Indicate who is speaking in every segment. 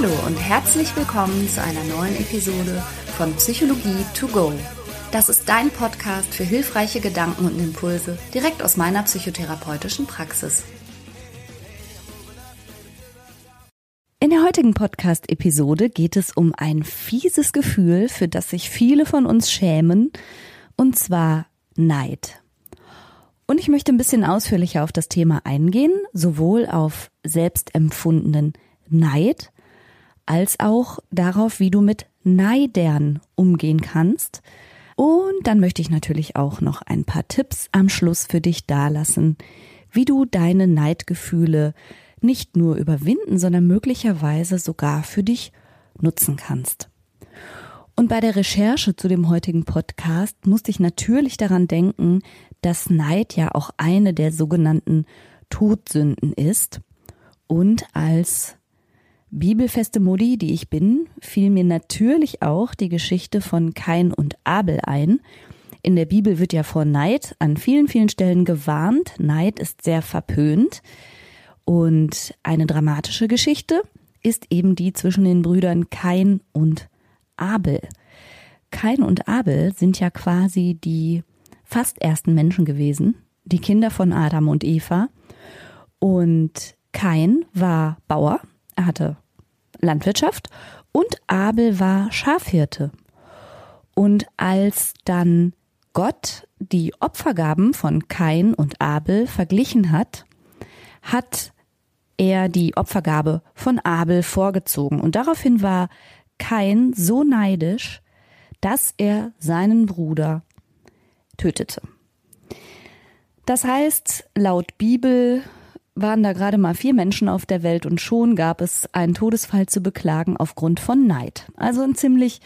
Speaker 1: Hallo und herzlich willkommen zu einer neuen Episode von Psychologie to go. Das ist dein Podcast für hilfreiche Gedanken und Impulse direkt aus meiner psychotherapeutischen Praxis. In der heutigen Podcast-Episode geht es um ein fieses Gefühl, für das sich viele von uns schämen, und zwar Neid. Und ich möchte ein bisschen ausführlicher auf das Thema eingehen, sowohl auf selbstempfundenen Neid als auch darauf, wie du mit Neidern umgehen kannst. Und dann möchte ich natürlich auch noch ein paar Tipps am Schluss für dich dalassen, wie du deine Neidgefühle nicht nur überwinden, sondern möglicherweise sogar für dich nutzen kannst. Und bei der Recherche zu dem heutigen Podcast musste ich natürlich daran denken, dass Neid ja auch eine der sogenannten Todsünden ist. Und als bibelfeste Mutti, die ich bin, fiel mir natürlich auch die Geschichte von Kain und Abel ein. In der Bibel wird ja vor Neid an vielen, vielen Stellen gewarnt. Neid ist sehr verpönt. Und eine dramatische Geschichte ist eben die zwischen den Brüdern Kain und Abel. Kain und Abel sind ja quasi die fast ersten Menschen gewesen, die Kinder von Adam und Eva. Und Kain war Bauer, er hatte Landwirtschaft und Abel war Schafhirte. Und als dann Gott die Opfergaben von Kain und Abel verglichen hat, hat er die Opfergabe von Abel vorgezogen. Und daraufhin war Kain so neidisch, dass er seinen Bruder tötete. Das heißt, laut Bibel waren da gerade mal vier Menschen auf der Welt und schon gab es einen Todesfall zu beklagen aufgrund von Neid. Also ein ziemlich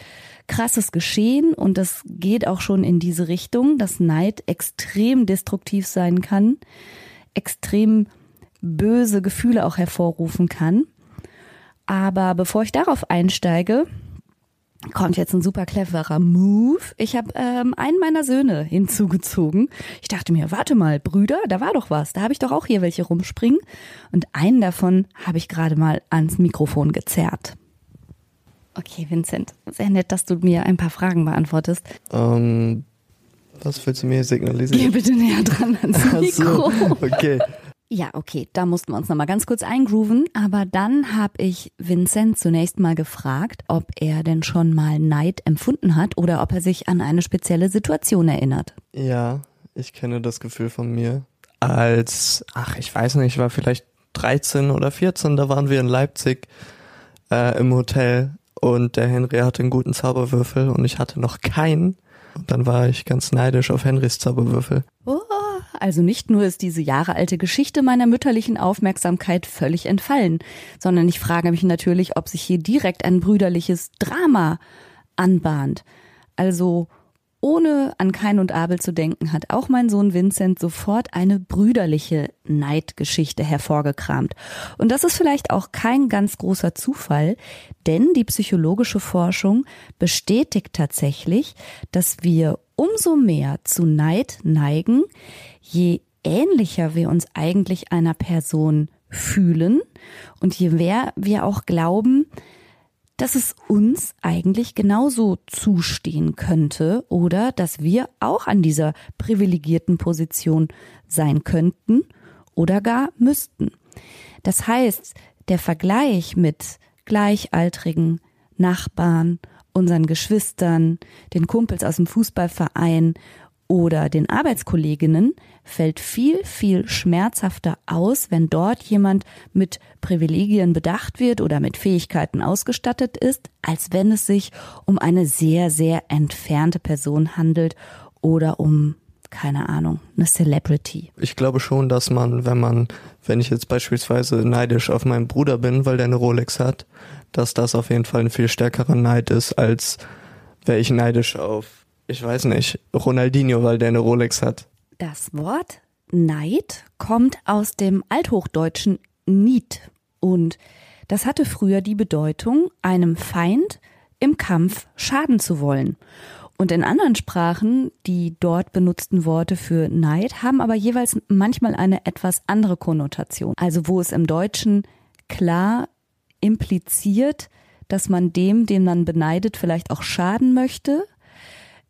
Speaker 1: krasses Geschehen und das geht auch schon in diese Richtung, dass Neid extrem destruktiv sein kann, extrem böse Gefühle auch hervorrufen kann. Aber bevor ich darauf einsteige, kommt jetzt ein super cleverer Move. Ich habe ähm, einen meiner Söhne hinzugezogen. Ich dachte mir, warte mal, Brüder, da war doch was. Da habe ich doch auch hier welche rumspringen. Und einen davon habe ich gerade mal ans Mikrofon gezerrt. Okay, Vincent, sehr nett, dass du mir ein paar Fragen beantwortest.
Speaker 2: Ähm, was willst du mir signalisieren?
Speaker 1: Geh bitte näher dran ans Mikro.
Speaker 2: So, okay.
Speaker 1: Ja, okay, da mussten wir uns nochmal ganz kurz eingrooven, aber dann habe ich Vincent zunächst mal gefragt, ob er denn schon mal Neid empfunden hat oder ob er sich an eine spezielle Situation erinnert.
Speaker 2: Ja, ich kenne das Gefühl von mir. Als, ach, ich weiß nicht, ich war vielleicht 13 oder 14, da waren wir in Leipzig äh, im Hotel und der Henry hatte einen guten Zauberwürfel und ich hatte noch keinen. Und dann war ich ganz neidisch auf Henrys Zauberwürfel.
Speaker 1: Oh, also nicht nur ist diese jahrealte Geschichte meiner mütterlichen Aufmerksamkeit völlig entfallen, sondern ich frage mich natürlich, ob sich hier direkt ein brüderliches Drama anbahnt. Also ohne an Kain und Abel zu denken, hat auch mein Sohn Vincent sofort eine brüderliche Neidgeschichte hervorgekramt. Und das ist vielleicht auch kein ganz großer Zufall, denn die psychologische Forschung bestätigt tatsächlich, dass wir umso mehr zu Neid neigen, je ähnlicher wir uns eigentlich einer Person fühlen und je mehr wir auch glauben, dass es uns eigentlich genauso zustehen könnte oder dass wir auch an dieser privilegierten Position sein könnten oder gar müssten. Das heißt, der Vergleich mit gleichaltrigen Nachbarn, unseren Geschwistern, den Kumpels aus dem Fußballverein oder den Arbeitskolleginnen fällt viel, viel schmerzhafter aus, wenn dort jemand mit Privilegien bedacht wird oder mit Fähigkeiten ausgestattet ist, als wenn es sich um eine sehr, sehr entfernte Person handelt oder um keine Ahnung, eine Celebrity.
Speaker 2: Ich glaube schon, dass man, wenn man, wenn ich jetzt beispielsweise neidisch auf meinen Bruder bin, weil der eine Rolex hat, dass das auf jeden Fall ein viel stärkerer Neid ist, als wäre ich neidisch auf ich weiß nicht, Ronaldinho, weil der eine Rolex hat.
Speaker 1: Das Wort Neid kommt aus dem althochdeutschen Niet und das hatte früher die Bedeutung, einem Feind im Kampf schaden zu wollen. Und in anderen Sprachen, die dort benutzten Worte für Neid, haben aber jeweils manchmal eine etwas andere Konnotation. Also wo es im Deutschen klar impliziert, dass man dem, den man beneidet, vielleicht auch schaden möchte?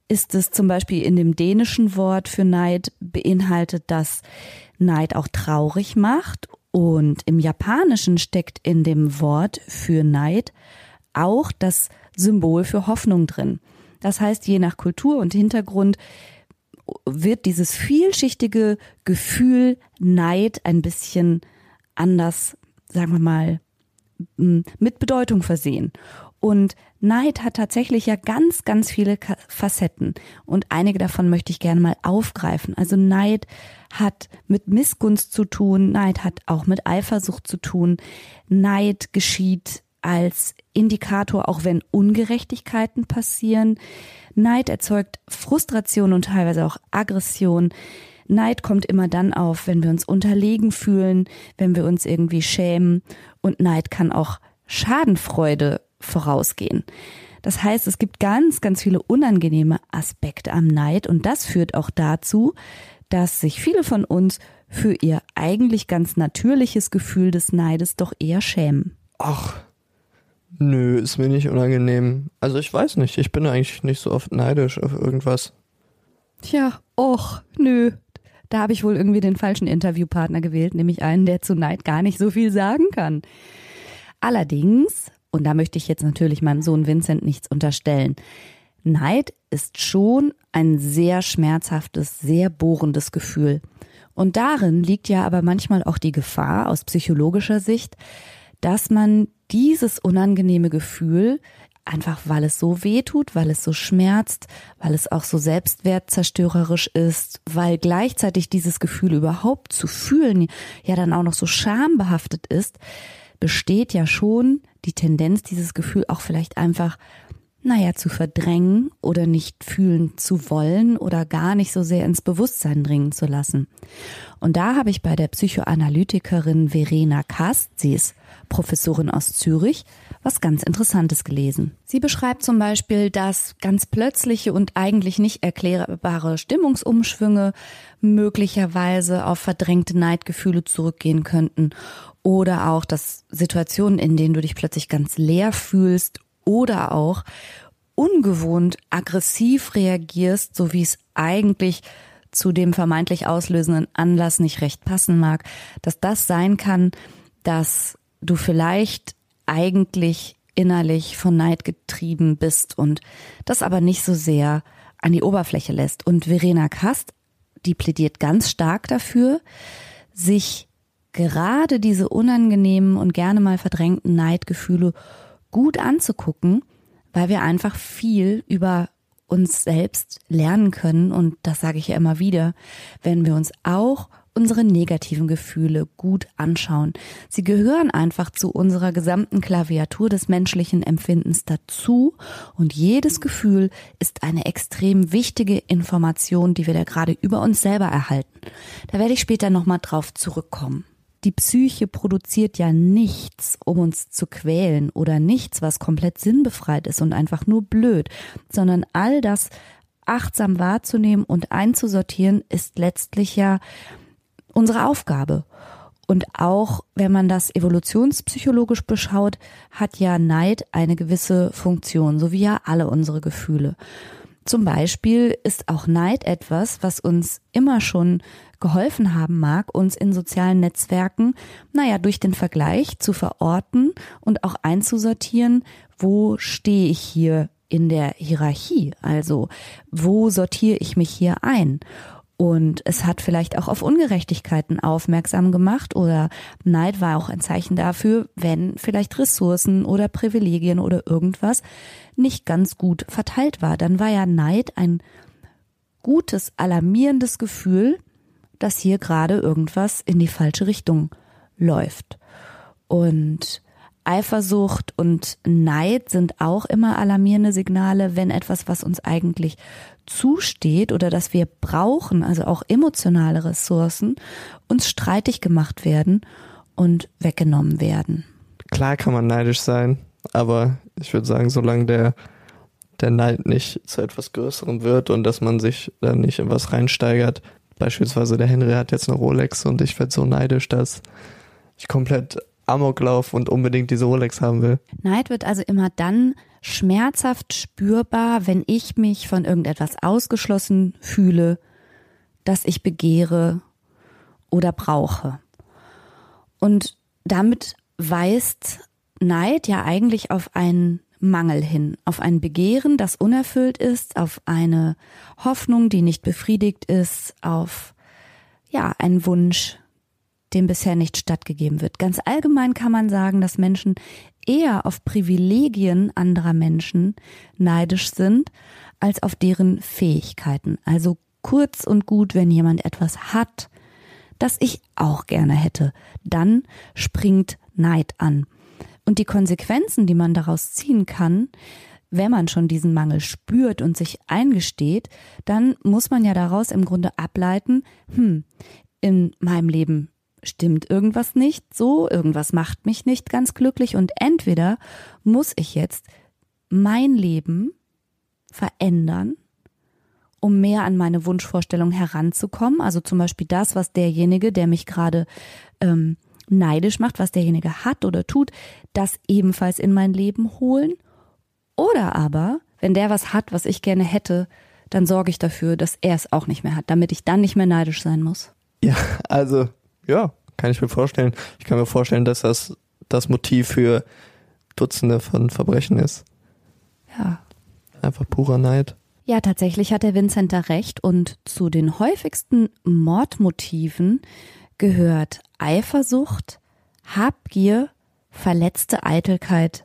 Speaker 1: Ist es zum Beispiel in dem dänischen Wort für Neid beinhaltet, dass Neid auch traurig macht? Und im Japanischen steckt in dem Wort für Neid auch das Symbol für Hoffnung drin. Das heißt, je nach Kultur und Hintergrund wird dieses vielschichtige Gefühl Neid ein bisschen anders, sagen wir mal, mit Bedeutung versehen. Und Neid hat tatsächlich ja ganz, ganz viele Facetten. Und einige davon möchte ich gerne mal aufgreifen. Also Neid hat mit Missgunst zu tun. Neid hat auch mit Eifersucht zu tun. Neid geschieht als Indikator, auch wenn Ungerechtigkeiten passieren. Neid erzeugt Frustration und teilweise auch Aggression. Neid kommt immer dann auf, wenn wir uns unterlegen fühlen, wenn wir uns irgendwie schämen. Und Neid kann auch Schadenfreude vorausgehen. Das heißt, es gibt ganz, ganz viele unangenehme Aspekte am Neid und das führt auch dazu, dass sich viele von uns für ihr eigentlich ganz natürliches Gefühl des Neides doch eher schämen.
Speaker 2: Ach, nö, ist mir nicht unangenehm. Also ich weiß nicht, ich bin eigentlich nicht so oft neidisch auf irgendwas.
Speaker 1: Tja, och, nö. Da habe ich wohl irgendwie den falschen Interviewpartner gewählt, nämlich einen, der zu Neid gar nicht so viel sagen kann. Allerdings, und da möchte ich jetzt natürlich meinem Sohn Vincent nichts unterstellen, Neid ist schon ein sehr schmerzhaftes, sehr bohrendes Gefühl. Und darin liegt ja aber manchmal auch die Gefahr aus psychologischer Sicht, dass man dieses unangenehme Gefühl einfach weil es so weh tut, weil es so schmerzt, weil es auch so selbstwertzerstörerisch ist, weil gleichzeitig dieses Gefühl überhaupt zu fühlen ja dann auch noch so schambehaftet ist, besteht ja schon die Tendenz, dieses Gefühl auch vielleicht einfach naja, zu verdrängen oder nicht fühlen zu wollen oder gar nicht so sehr ins Bewusstsein dringen zu lassen. Und da habe ich bei der Psychoanalytikerin Verena Kast, sie ist Professorin aus Zürich, was ganz Interessantes gelesen. Sie beschreibt zum Beispiel, dass ganz plötzliche und eigentlich nicht erklärbare Stimmungsumschwünge möglicherweise auf verdrängte Neidgefühle zurückgehen könnten oder auch, dass Situationen, in denen du dich plötzlich ganz leer fühlst oder auch ungewohnt aggressiv reagierst, so wie es eigentlich zu dem vermeintlich auslösenden Anlass nicht recht passen mag, dass das sein kann, dass du vielleicht eigentlich innerlich von Neid getrieben bist und das aber nicht so sehr an die Oberfläche lässt. Und Verena Kast, die plädiert ganz stark dafür, sich gerade diese unangenehmen und gerne mal verdrängten Neidgefühle gut anzugucken, weil wir einfach viel über uns selbst lernen können. Und das sage ich ja immer wieder, wenn wir uns auch unsere negativen Gefühle gut anschauen. Sie gehören einfach zu unserer gesamten Klaviatur des menschlichen Empfindens dazu und jedes Gefühl ist eine extrem wichtige Information, die wir da gerade über uns selber erhalten. Da werde ich später nochmal drauf zurückkommen die Psyche produziert ja nichts, um uns zu quälen oder nichts, was komplett sinnbefreit ist und einfach nur blöd, sondern all das achtsam wahrzunehmen und einzusortieren ist letztlich ja unsere Aufgabe. Und auch wenn man das evolutionspsychologisch beschaut, hat ja Neid eine gewisse Funktion, so wie ja alle unsere Gefühle. Zum Beispiel ist auch Neid etwas, was uns immer schon geholfen haben mag, uns in sozialen Netzwerken, naja, durch den Vergleich zu verorten und auch einzusortieren, wo stehe ich hier in der Hierarchie? Also, wo sortiere ich mich hier ein? Und es hat vielleicht auch auf Ungerechtigkeiten aufmerksam gemacht oder Neid war auch ein Zeichen dafür, wenn vielleicht Ressourcen oder Privilegien oder irgendwas nicht ganz gut verteilt war. Dann war ja Neid ein gutes, alarmierendes Gefühl, dass hier gerade irgendwas in die falsche Richtung läuft. Und Eifersucht und Neid sind auch immer alarmierende Signale, wenn etwas, was uns eigentlich zusteht oder das wir brauchen, also auch emotionale Ressourcen, uns streitig gemacht werden und weggenommen werden.
Speaker 2: Klar kann man neidisch sein, aber ich würde sagen, solange der, der Neid nicht zu etwas Größerem wird und dass man sich da nicht in was reinsteigert, beispielsweise der Henry hat jetzt eine Rolex und ich werde so neidisch, dass ich komplett Amoklauf und unbedingt diese Rolex haben will.
Speaker 1: Neid wird also immer dann schmerzhaft spürbar, wenn ich mich von irgendetwas ausgeschlossen fühle, das ich begehre oder brauche. Und damit weist Neid ja eigentlich auf einen Mangel hin, auf ein Begehren, das unerfüllt ist, auf eine Hoffnung, die nicht befriedigt ist, auf ja, einen Wunsch, dem bisher nicht stattgegeben wird. Ganz allgemein kann man sagen, dass Menschen eher auf Privilegien anderer Menschen neidisch sind, als auf deren Fähigkeiten. Also kurz und gut, wenn jemand etwas hat, das ich auch gerne hätte, dann springt Neid an. Und die Konsequenzen, die man daraus ziehen kann, wenn man schon diesen Mangel spürt und sich eingesteht, dann muss man ja daraus im Grunde ableiten, hm, in meinem Leben stimmt irgendwas nicht so, irgendwas macht mich nicht ganz glücklich und entweder muss ich jetzt mein Leben verändern, um mehr an meine Wunschvorstellung heranzukommen. Also zum Beispiel das, was derjenige, der mich gerade ähm, neidisch macht, was derjenige hat oder tut, das ebenfalls in mein Leben holen. Oder aber, wenn der was hat, was ich gerne hätte, dann sorge ich dafür, dass er es auch nicht mehr hat, damit ich dann nicht mehr neidisch sein muss.
Speaker 2: Ja, also, ja, kann ich mir vorstellen. Ich kann mir vorstellen, dass das das Motiv für Dutzende von Verbrechen ist.
Speaker 1: Ja.
Speaker 2: Einfach purer Neid.
Speaker 1: Ja, tatsächlich hat der Vincent da recht und zu den häufigsten Mordmotiven gehört Eifersucht, Habgier, verletzte Eitelkeit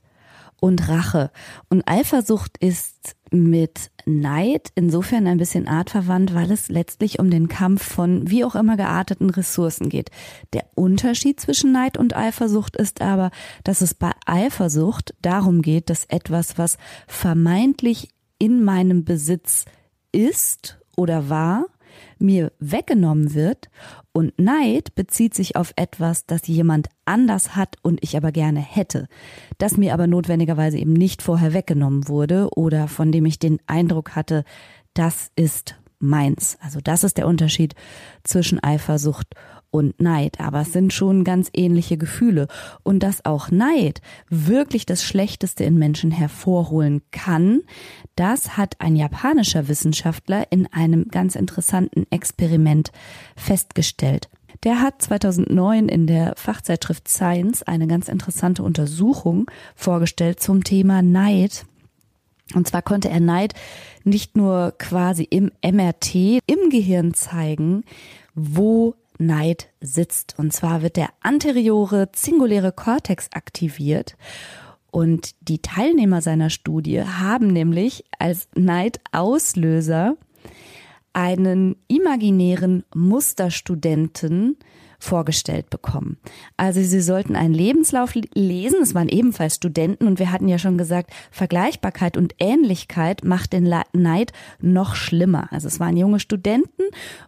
Speaker 1: und Rache. Und Eifersucht ist mit Neid insofern ein bisschen artverwandt, weil es letztlich um den Kampf von wie auch immer gearteten Ressourcen geht. Der Unterschied zwischen Neid und Eifersucht ist aber, dass es bei Eifersucht darum geht, dass etwas, was vermeintlich in meinem Besitz ist oder war, mir weggenommen wird und Neid bezieht sich auf etwas, das jemand anders hat und ich aber gerne hätte, das mir aber notwendigerweise eben nicht vorher weggenommen wurde oder von dem ich den Eindruck hatte, das ist meins. Also das ist der Unterschied zwischen Eifersucht und Neid, aber es sind schon ganz ähnliche Gefühle und dass auch Neid wirklich das Schlechteste in Menschen hervorholen kann, das hat ein japanischer Wissenschaftler in einem ganz interessanten Experiment festgestellt. Der hat 2009 in der Fachzeitschrift Science eine ganz interessante Untersuchung vorgestellt zum Thema Neid. Und zwar konnte er Neid nicht nur quasi im MRT im Gehirn zeigen, wo Neid sitzt. Und zwar wird der anteriore singuläre Kortex aktiviert. Und die Teilnehmer seiner Studie haben nämlich als Neidauslöser einen imaginären Musterstudenten vorgestellt bekommen. Also sie sollten einen Lebenslauf lesen. Es waren ebenfalls Studenten und wir hatten ja schon gesagt, Vergleichbarkeit und Ähnlichkeit macht den Neid noch schlimmer. Also es waren junge Studenten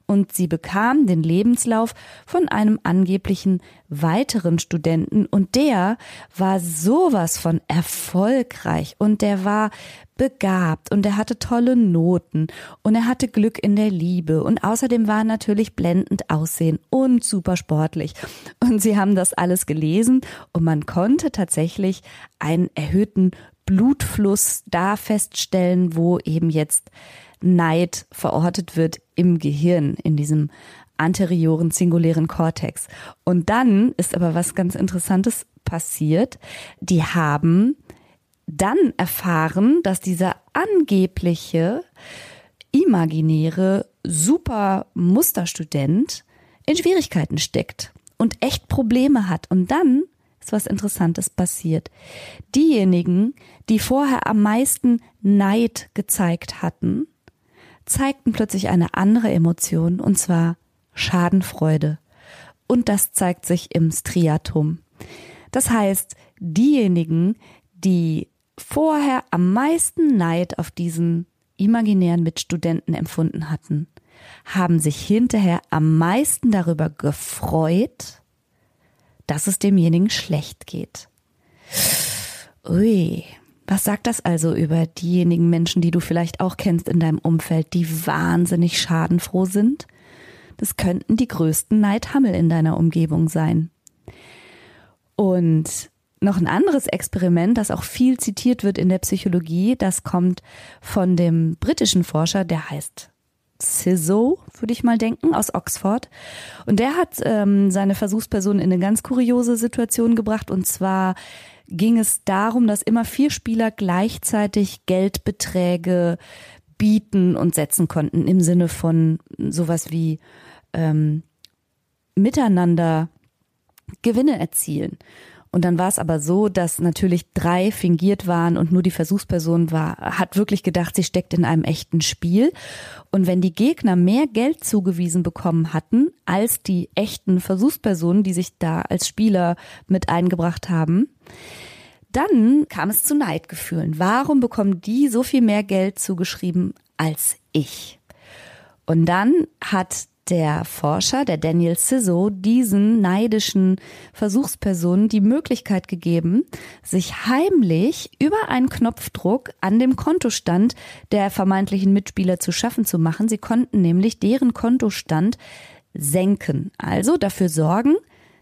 Speaker 1: und sie bekamen den Lebenslauf von einem angeblichen weiteren Studenten und der war sowas von erfolgreich und der war begabt und er hatte tolle Noten und er hatte Glück in der Liebe und außerdem war er natürlich blendend aussehen und super sportlich. Und sie haben das alles gelesen und man konnte tatsächlich einen erhöhten Blutfluss da feststellen, wo eben jetzt Neid verortet wird im Gehirn, in diesem anterioren singulären Kortex. Und dann ist aber was ganz Interessantes passiert. Die haben dann erfahren, dass dieser angebliche imaginäre super Musterstudent in Schwierigkeiten steckt und echt Probleme hat. Und dann ist was Interessantes passiert. Diejenigen, die vorher am meisten Neid gezeigt hatten, zeigten plötzlich eine andere Emotion, und zwar Schadenfreude. Und das zeigt sich im Striatum. Das heißt, diejenigen, die vorher am meisten Neid auf diesen imaginären Mitstudenten empfunden hatten, haben sich hinterher am meisten darüber gefreut, dass es demjenigen schlecht geht. Ui, was sagt das also über diejenigen Menschen, die du vielleicht auch kennst in deinem Umfeld, die wahnsinnig schadenfroh sind? Das könnten die größten Neidhammel in deiner Umgebung sein. Und noch ein anderes Experiment, das auch viel zitiert wird in der Psychologie, das kommt von dem britischen Forscher, der heißt Ciso, würde ich mal denken, aus Oxford. Und der hat ähm, seine Versuchsperson in eine ganz kuriose Situation gebracht. Und zwar ging es darum, dass immer vier Spieler gleichzeitig Geldbeträge bieten und setzen konnten im Sinne von sowas wie ähm, miteinander Gewinne erzielen. Und dann war es aber so, dass natürlich drei fingiert waren und nur die Versuchsperson war, hat wirklich gedacht, sie steckt in einem echten Spiel. Und wenn die Gegner mehr Geld zugewiesen bekommen hatten als die echten Versuchspersonen, die sich da als Spieler mit eingebracht haben, dann kam es zu Neidgefühlen. Warum bekommen die so viel mehr Geld zugeschrieben als ich? Und dann hat der Forscher, der Daniel Sisso, diesen neidischen Versuchspersonen die Möglichkeit gegeben, sich heimlich über einen Knopfdruck an dem Kontostand der vermeintlichen Mitspieler zu schaffen zu machen. Sie konnten nämlich deren Kontostand senken, also dafür sorgen,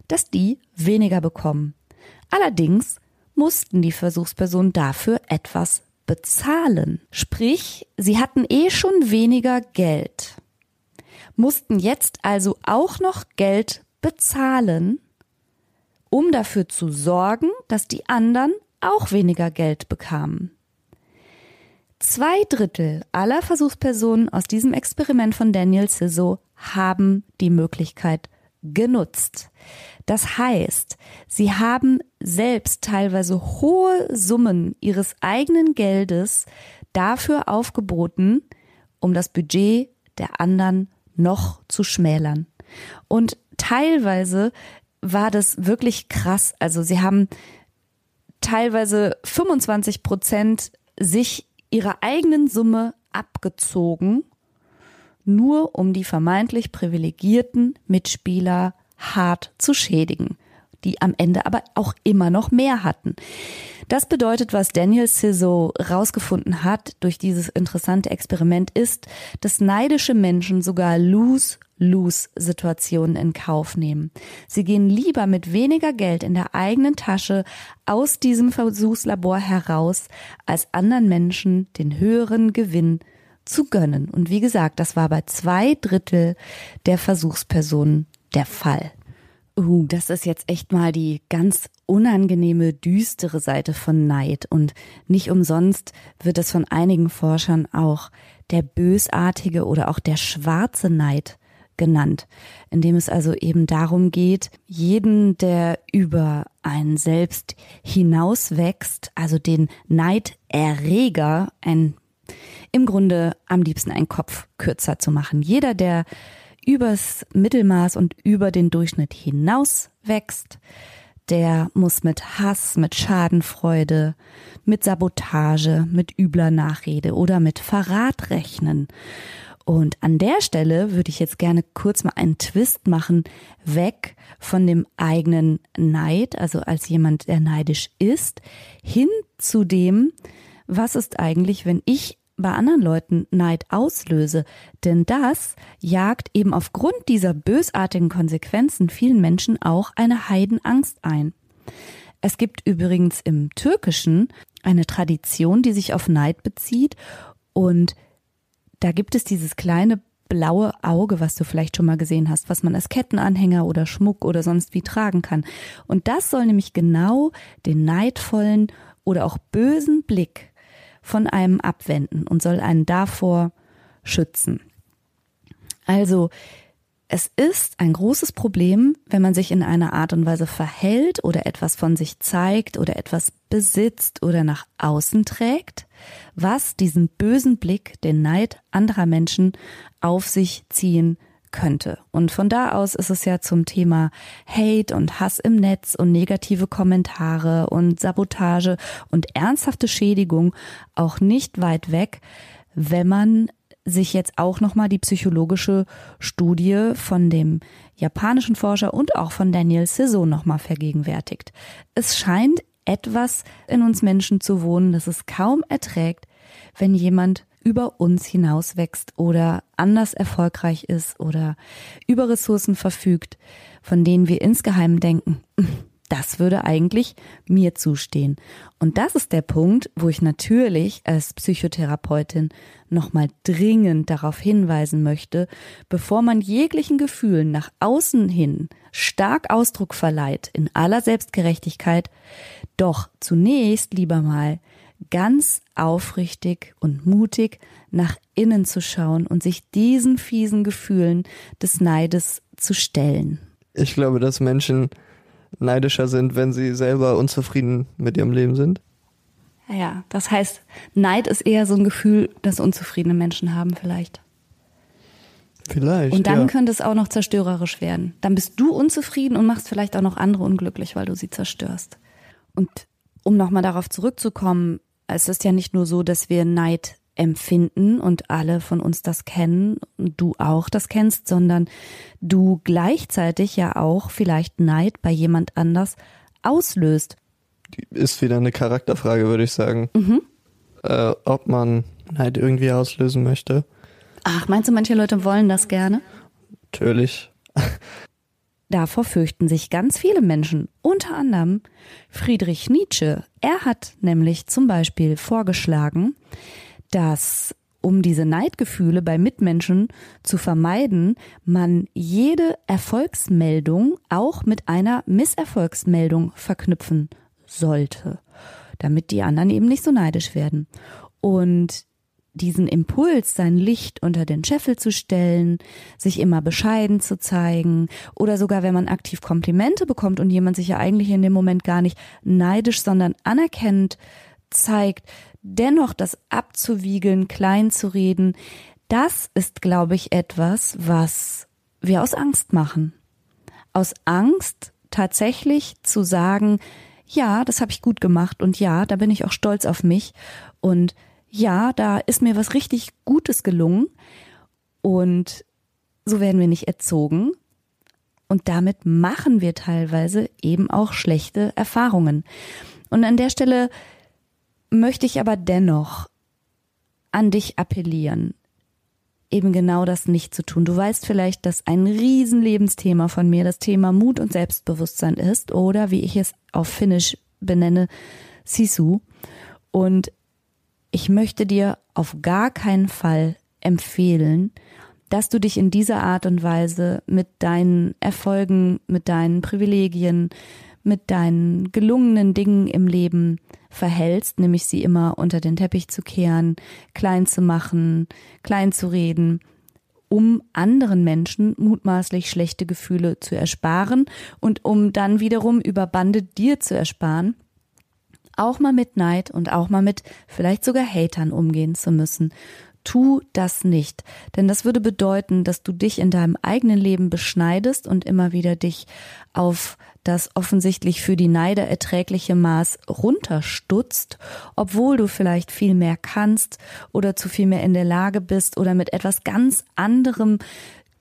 Speaker 1: dass die weniger bekommen. Allerdings mussten die Versuchspersonen dafür etwas bezahlen. Sprich, sie hatten eh schon weniger Geld mussten jetzt also auch noch Geld bezahlen, um dafür zu sorgen, dass die anderen auch weniger Geld bekamen. Zwei Drittel aller Versuchspersonen aus diesem Experiment von Daniel Sisso haben die Möglichkeit genutzt. Das heißt, sie haben selbst teilweise hohe Summen ihres eigenen Geldes dafür aufgeboten, um das Budget der anderen noch zu schmälern. Und teilweise war das wirklich krass. Also sie haben teilweise 25 Prozent sich ihrer eigenen Summe abgezogen, nur um die vermeintlich privilegierten Mitspieler hart zu schädigen, die am Ende aber auch immer noch mehr hatten. Das bedeutet, was Daniel Sisso rausgefunden hat durch dieses interessante Experiment ist, dass neidische Menschen sogar Lose-Lose-Situationen in Kauf nehmen. Sie gehen lieber mit weniger Geld in der eigenen Tasche aus diesem Versuchslabor heraus, als anderen Menschen den höheren Gewinn zu gönnen. Und wie gesagt, das war bei zwei Drittel der Versuchspersonen der Fall. Uh, das ist jetzt echt mal die ganz unangenehme, düstere Seite von Neid. Und nicht umsonst wird es von einigen Forschern auch der bösartige oder auch der schwarze Neid genannt, indem es also eben darum geht, jeden, der über einen selbst hinauswächst, also den Neiderreger, ein, im Grunde am liebsten einen Kopf kürzer zu machen. Jeder, der übers Mittelmaß und über den Durchschnitt hinaus wächst, der muss mit Hass, mit Schadenfreude, mit Sabotage, mit übler Nachrede oder mit Verrat rechnen. Und an der Stelle würde ich jetzt gerne kurz mal einen Twist machen, weg von dem eigenen Neid, also als jemand, der neidisch ist, hin zu dem, was ist eigentlich, wenn ich bei anderen Leuten Neid auslöse. Denn das jagt eben aufgrund dieser bösartigen Konsequenzen vielen Menschen auch eine Heidenangst ein. Es gibt übrigens im Türkischen eine Tradition, die sich auf Neid bezieht und da gibt es dieses kleine blaue Auge, was du vielleicht schon mal gesehen hast, was man als Kettenanhänger oder Schmuck oder sonst wie tragen kann. Und das soll nämlich genau den neidvollen oder auch bösen Blick von einem abwenden und soll einen davor schützen. Also, es ist ein großes Problem, wenn man sich in einer Art und Weise verhält oder etwas von sich zeigt oder etwas besitzt oder nach außen trägt, was diesen bösen Blick, den Neid anderer Menschen auf sich ziehen könnte. Und von da aus ist es ja zum Thema Hate und Hass im Netz und negative Kommentare und Sabotage und ernsthafte Schädigung auch nicht weit weg, wenn man sich jetzt auch nochmal die psychologische Studie von dem japanischen Forscher und auch von Daniel Siso nochmal vergegenwärtigt. Es scheint etwas in uns Menschen zu wohnen, das es kaum erträgt, wenn jemand über uns hinauswächst oder anders erfolgreich ist oder über Ressourcen verfügt, von denen wir insgeheim denken, Das würde eigentlich mir zustehen. Und das ist der Punkt, wo ich natürlich als Psychotherapeutin nochmal dringend darauf hinweisen möchte, bevor man jeglichen Gefühlen nach außen hin stark Ausdruck verleiht, in aller Selbstgerechtigkeit, doch zunächst lieber mal ganz aufrichtig und mutig nach innen zu schauen und sich diesen fiesen Gefühlen des Neides zu stellen.
Speaker 2: Ich glaube, dass Menschen neidischer sind, wenn sie selber unzufrieden mit ihrem Leben sind.
Speaker 1: Ja, das heißt, Neid ist eher so ein Gefühl, das unzufriedene Menschen haben vielleicht.
Speaker 2: Vielleicht.
Speaker 1: Und dann
Speaker 2: ja.
Speaker 1: könnte es auch noch zerstörerisch werden. Dann bist du unzufrieden und machst vielleicht auch noch andere unglücklich, weil du sie zerstörst. Und um nochmal darauf zurückzukommen, es ist ja nicht nur so, dass wir Neid empfinden und alle von uns das kennen und du auch das kennst, sondern du gleichzeitig ja auch vielleicht Neid bei jemand anders auslöst.
Speaker 2: Ist wieder eine Charakterfrage, würde ich sagen.
Speaker 1: Mhm.
Speaker 2: Äh, ob man Neid irgendwie auslösen möchte.
Speaker 1: Ach, meinst du, manche Leute wollen das gerne?
Speaker 2: Natürlich.
Speaker 1: Davor fürchten sich ganz viele Menschen, unter anderem Friedrich Nietzsche. Er hat nämlich zum Beispiel vorgeschlagen, dass um diese Neidgefühle bei Mitmenschen zu vermeiden, man jede Erfolgsmeldung auch mit einer Misserfolgsmeldung verknüpfen sollte, damit die anderen eben nicht so neidisch werden. Und diesen Impuls, sein Licht unter den Scheffel zu stellen, sich immer bescheiden zu zeigen oder sogar wenn man aktiv Komplimente bekommt und jemand sich ja eigentlich in dem Moment gar nicht neidisch, sondern anerkennend zeigt, dennoch das abzuwiegeln, klein zu reden, das ist, glaube ich, etwas, was wir aus Angst machen. Aus Angst tatsächlich zu sagen, ja, das habe ich gut gemacht und ja, da bin ich auch stolz auf mich und ja, da ist mir was richtig Gutes gelungen und so werden wir nicht erzogen und damit machen wir teilweise eben auch schlechte Erfahrungen. Und an der Stelle möchte ich aber dennoch an dich appellieren, eben genau das nicht zu tun. Du weißt vielleicht, dass ein Riesenlebensthema von mir das Thema Mut und Selbstbewusstsein ist oder wie ich es auf Finnisch benenne, Sisu. Und ich möchte dir auf gar keinen Fall empfehlen, dass du dich in dieser Art und Weise mit deinen Erfolgen, mit deinen Privilegien, mit deinen gelungenen Dingen im Leben verhältst, nämlich sie immer unter den Teppich zu kehren, klein zu machen, klein zu reden, um anderen Menschen mutmaßlich schlechte Gefühle zu ersparen und um dann wiederum über Bande dir zu ersparen, auch mal mit Neid und auch mal mit vielleicht sogar Hatern umgehen zu müssen. Tu das nicht, denn das würde bedeuten, dass du dich in deinem eigenen Leben beschneidest und immer wieder dich auf das offensichtlich für die Neider erträgliche Maß runterstutzt, obwohl du vielleicht viel mehr kannst oder zu viel mehr in der Lage bist oder mit etwas ganz anderem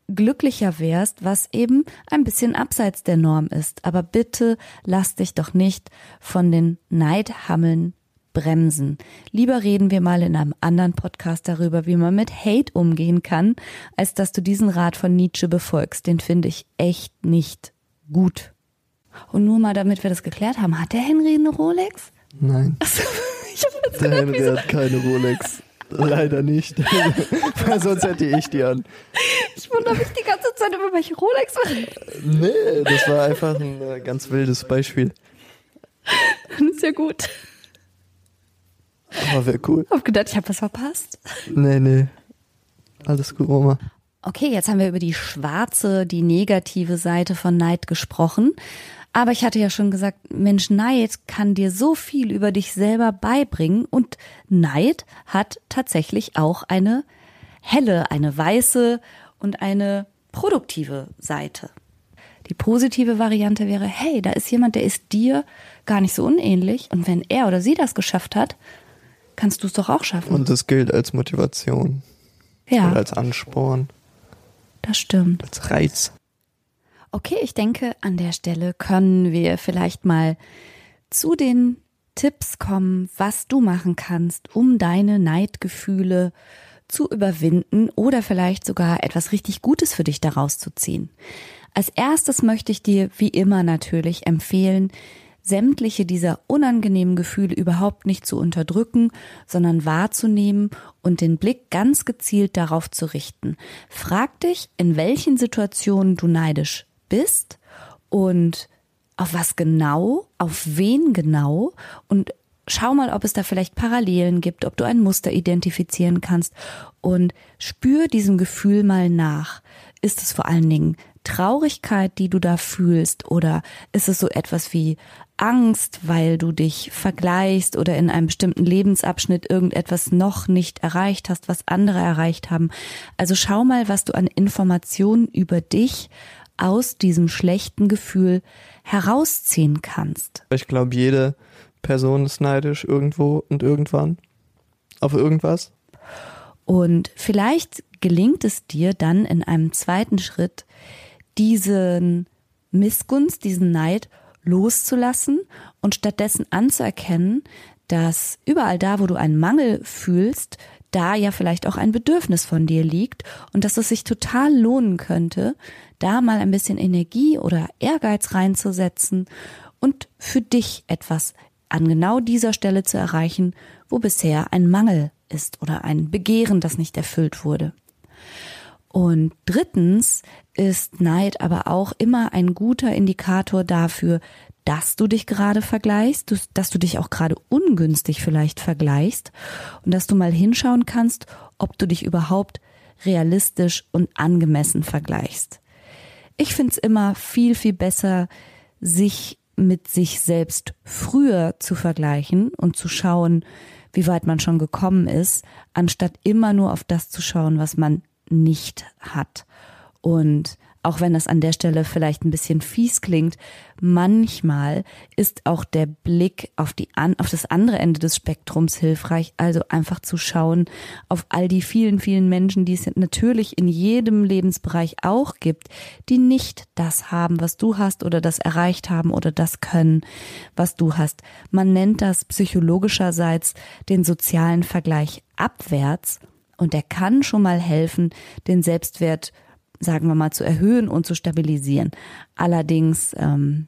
Speaker 1: glücklicher wärst, was eben ein bisschen abseits der Norm ist. Aber bitte lass dich doch nicht von den Neidhammeln bremsen. Lieber reden wir mal in einem anderen Podcast darüber, wie man mit Hate umgehen kann, als dass du diesen Rat von Nietzsche befolgst. Den finde ich echt nicht gut. Und nur mal, damit wir das geklärt haben, hat der Henry eine Rolex?
Speaker 2: Nein.
Speaker 1: Achso, ich hab jetzt
Speaker 2: Der Henry hat keine Rolex. Leider nicht. Weil sonst hätte ich die an.
Speaker 1: ich wundere mich die ganze Zeit über welche Rolex.
Speaker 2: Nee, das war einfach ein äh, ganz wildes Beispiel.
Speaker 1: Das ist ja gut.
Speaker 2: Aber wäre cool.
Speaker 1: Hab gedacht, ich habe was verpasst.
Speaker 2: Nee, nee. Alles gut, Oma.
Speaker 1: Okay, jetzt haben wir über die schwarze, die negative Seite von Neid gesprochen. Aber ich hatte ja schon gesagt, Mensch, Neid kann dir so viel über dich selber beibringen und Neid hat tatsächlich auch eine helle, eine weiße und eine produktive Seite. Die positive Variante wäre, hey, da ist jemand, der ist dir gar nicht so unähnlich und wenn er oder sie das geschafft hat, kannst du es doch auch schaffen.
Speaker 2: Und das gilt als Motivation.
Speaker 1: ja,
Speaker 2: Oder als Ansporn.
Speaker 1: das stimmt.
Speaker 2: Als Reiz.
Speaker 1: Okay, ich denke, an der Stelle können wir vielleicht mal zu den Tipps kommen, was du machen kannst, um deine Neidgefühle zu überwinden oder vielleicht sogar etwas richtig Gutes für dich daraus zu ziehen. Als erstes möchte ich dir, wie immer natürlich, empfehlen, sämtliche dieser unangenehmen Gefühle überhaupt nicht zu unterdrücken, sondern wahrzunehmen und den Blick ganz gezielt darauf zu richten. Frag dich, in welchen Situationen du neidisch bist und auf was genau, auf wen genau und schau mal, ob es da vielleicht Parallelen gibt, ob du ein Muster identifizieren kannst und spür diesem Gefühl mal nach. Ist es vor allen Dingen Traurigkeit, die du da fühlst oder ist es so etwas wie Angst, weil du dich vergleichst oder in einem bestimmten Lebensabschnitt irgendetwas noch nicht erreicht hast, was andere erreicht haben. Also schau mal, was du an Informationen über dich aus diesem schlechten Gefühl herausziehen kannst.
Speaker 2: Ich glaube, jede Person ist neidisch irgendwo und irgendwann auf irgendwas.
Speaker 1: Und vielleicht gelingt es dir dann in einem zweiten Schritt, diesen Missgunst, diesen Neid loszulassen und stattdessen anzuerkennen, dass überall da, wo du einen Mangel fühlst, da ja vielleicht auch ein Bedürfnis von dir liegt und dass es sich total lohnen könnte, da mal ein bisschen Energie oder Ehrgeiz reinzusetzen und für dich etwas an genau dieser Stelle zu erreichen, wo bisher ein Mangel ist oder ein Begehren, das nicht erfüllt wurde. Und drittens ist Neid aber auch immer ein guter Indikator dafür, dass du dich gerade vergleichst, dass du dich auch gerade ungünstig vielleicht vergleichst und dass du mal hinschauen kannst, ob du dich überhaupt realistisch und angemessen vergleichst. Ich find's immer viel, viel besser, sich mit sich selbst früher zu vergleichen und zu schauen, wie weit man schon gekommen ist, anstatt immer nur auf das zu schauen, was man nicht hat. Und auch wenn das an der Stelle vielleicht ein bisschen fies klingt, manchmal ist auch der Blick auf die an, auf das andere Ende des Spektrums hilfreich, also einfach zu schauen auf all die vielen vielen Menschen, die es natürlich in jedem Lebensbereich auch gibt, die nicht das haben, was du hast oder das erreicht haben oder das können, was du hast. Man nennt das psychologischerseits den sozialen Vergleich abwärts und der kann schon mal helfen, den Selbstwert sagen wir mal, zu erhöhen und zu stabilisieren. Allerdings, ähm,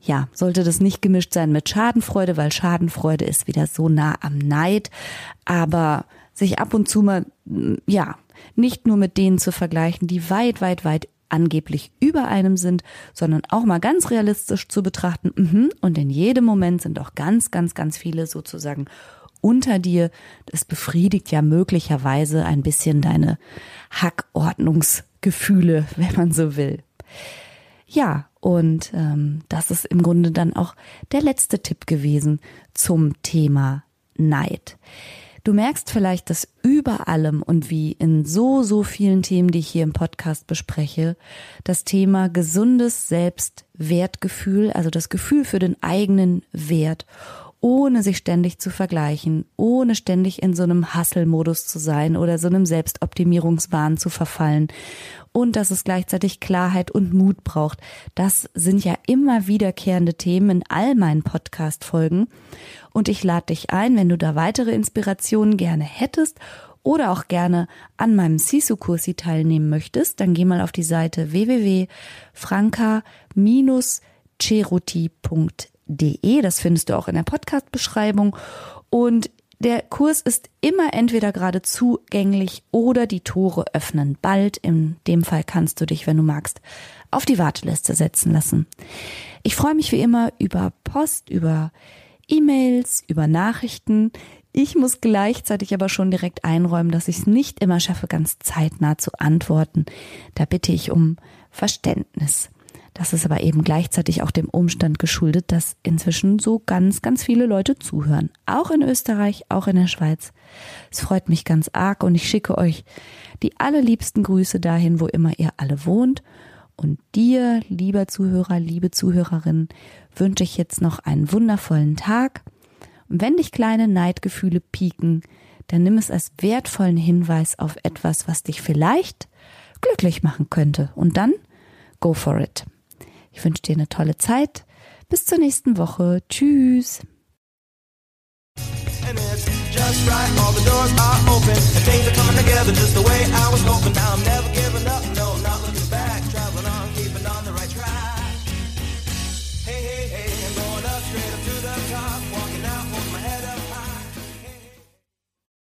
Speaker 1: ja, sollte das nicht gemischt sein mit Schadenfreude, weil Schadenfreude ist wieder so nah am Neid, aber sich ab und zu mal, ja, nicht nur mit denen zu vergleichen, die weit, weit, weit angeblich über einem sind, sondern auch mal ganz realistisch zu betrachten, mh, und in jedem Moment sind auch ganz, ganz, ganz viele sozusagen unter dir. Das befriedigt ja möglicherweise ein bisschen deine Hackordnungs- Gefühle, wenn man so will. Ja, und ähm, das ist im Grunde dann auch der letzte Tipp gewesen zum Thema Neid. Du merkst vielleicht, dass über allem und wie in so, so vielen Themen, die ich hier im Podcast bespreche, das Thema gesundes Selbstwertgefühl, also das Gefühl für den eigenen Wert ohne sich ständig zu vergleichen, ohne ständig in so einem Hustle-Modus zu sein oder so einem Selbstoptimierungswahn zu verfallen. Und dass es gleichzeitig Klarheit und Mut braucht. Das sind ja immer wiederkehrende Themen in all meinen Podcast-Folgen. Und ich lade dich ein, wenn du da weitere Inspirationen gerne hättest oder auch gerne an meinem Sisu-Kursi teilnehmen möchtest, dann geh mal auf die Seite www.franka-ceruti.de www.kurs.de. Das findest du auch in der Podcast-Beschreibung. Und der Kurs ist immer entweder gerade zugänglich oder die Tore öffnen bald. In dem Fall kannst du dich, wenn du magst, auf die Warteliste setzen lassen. Ich freue mich wie immer über Post, über E-Mails, über Nachrichten. Ich muss gleichzeitig aber schon direkt einräumen, dass ich es nicht immer schaffe, ganz zeitnah zu antworten. Da bitte ich um Verständnis. Das ist aber eben gleichzeitig auch dem Umstand geschuldet, dass inzwischen so ganz, ganz viele Leute zuhören. Auch in Österreich, auch in der Schweiz. Es freut mich ganz arg und ich schicke euch die allerliebsten Grüße dahin, wo immer ihr alle wohnt. Und dir, lieber Zuhörer, liebe Zuhörerin, wünsche ich jetzt noch einen wundervollen Tag. Und wenn dich kleine Neidgefühle pieken, dann nimm es als wertvollen Hinweis auf etwas, was dich vielleicht glücklich machen könnte. Und dann go for it. Ich wünsche dir eine tolle Zeit. Bis zur nächsten Woche. Tschüss.